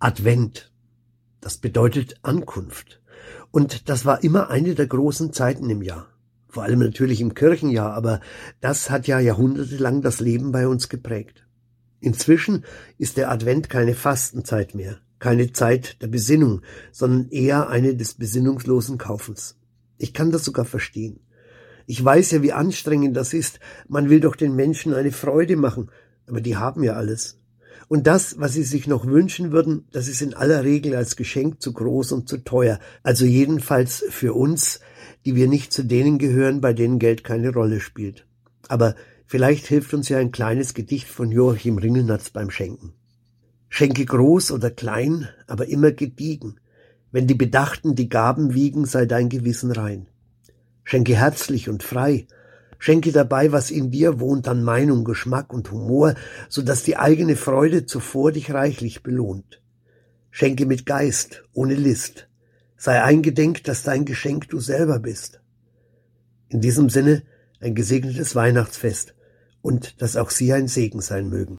Advent. Das bedeutet Ankunft. Und das war immer eine der großen Zeiten im Jahr. Vor allem natürlich im Kirchenjahr, aber das hat ja jahrhundertelang das Leben bei uns geprägt. Inzwischen ist der Advent keine Fastenzeit mehr, keine Zeit der Besinnung, sondern eher eine des besinnungslosen Kaufens. Ich kann das sogar verstehen. Ich weiß ja, wie anstrengend das ist. Man will doch den Menschen eine Freude machen, aber die haben ja alles. Und das, was sie sich noch wünschen würden, das ist in aller Regel als Geschenk zu groß und zu teuer. Also jedenfalls für uns, die wir nicht zu denen gehören, bei denen Geld keine Rolle spielt. Aber vielleicht hilft uns ja ein kleines Gedicht von Joachim Ringelnatz beim Schenken. Schenke groß oder klein, aber immer gediegen. Wenn die Bedachten die Gaben wiegen, sei dein Gewissen rein. Schenke herzlich und frei, Schenke dabei, was in dir wohnt, an Meinung, Geschmack und Humor, so dass die eigene Freude zuvor dich reichlich belohnt. Schenke mit Geist, ohne List. Sei eingedenk, dass dein Geschenk du selber bist. In diesem Sinne ein gesegnetes Weihnachtsfest und dass auch Sie ein Segen sein mögen.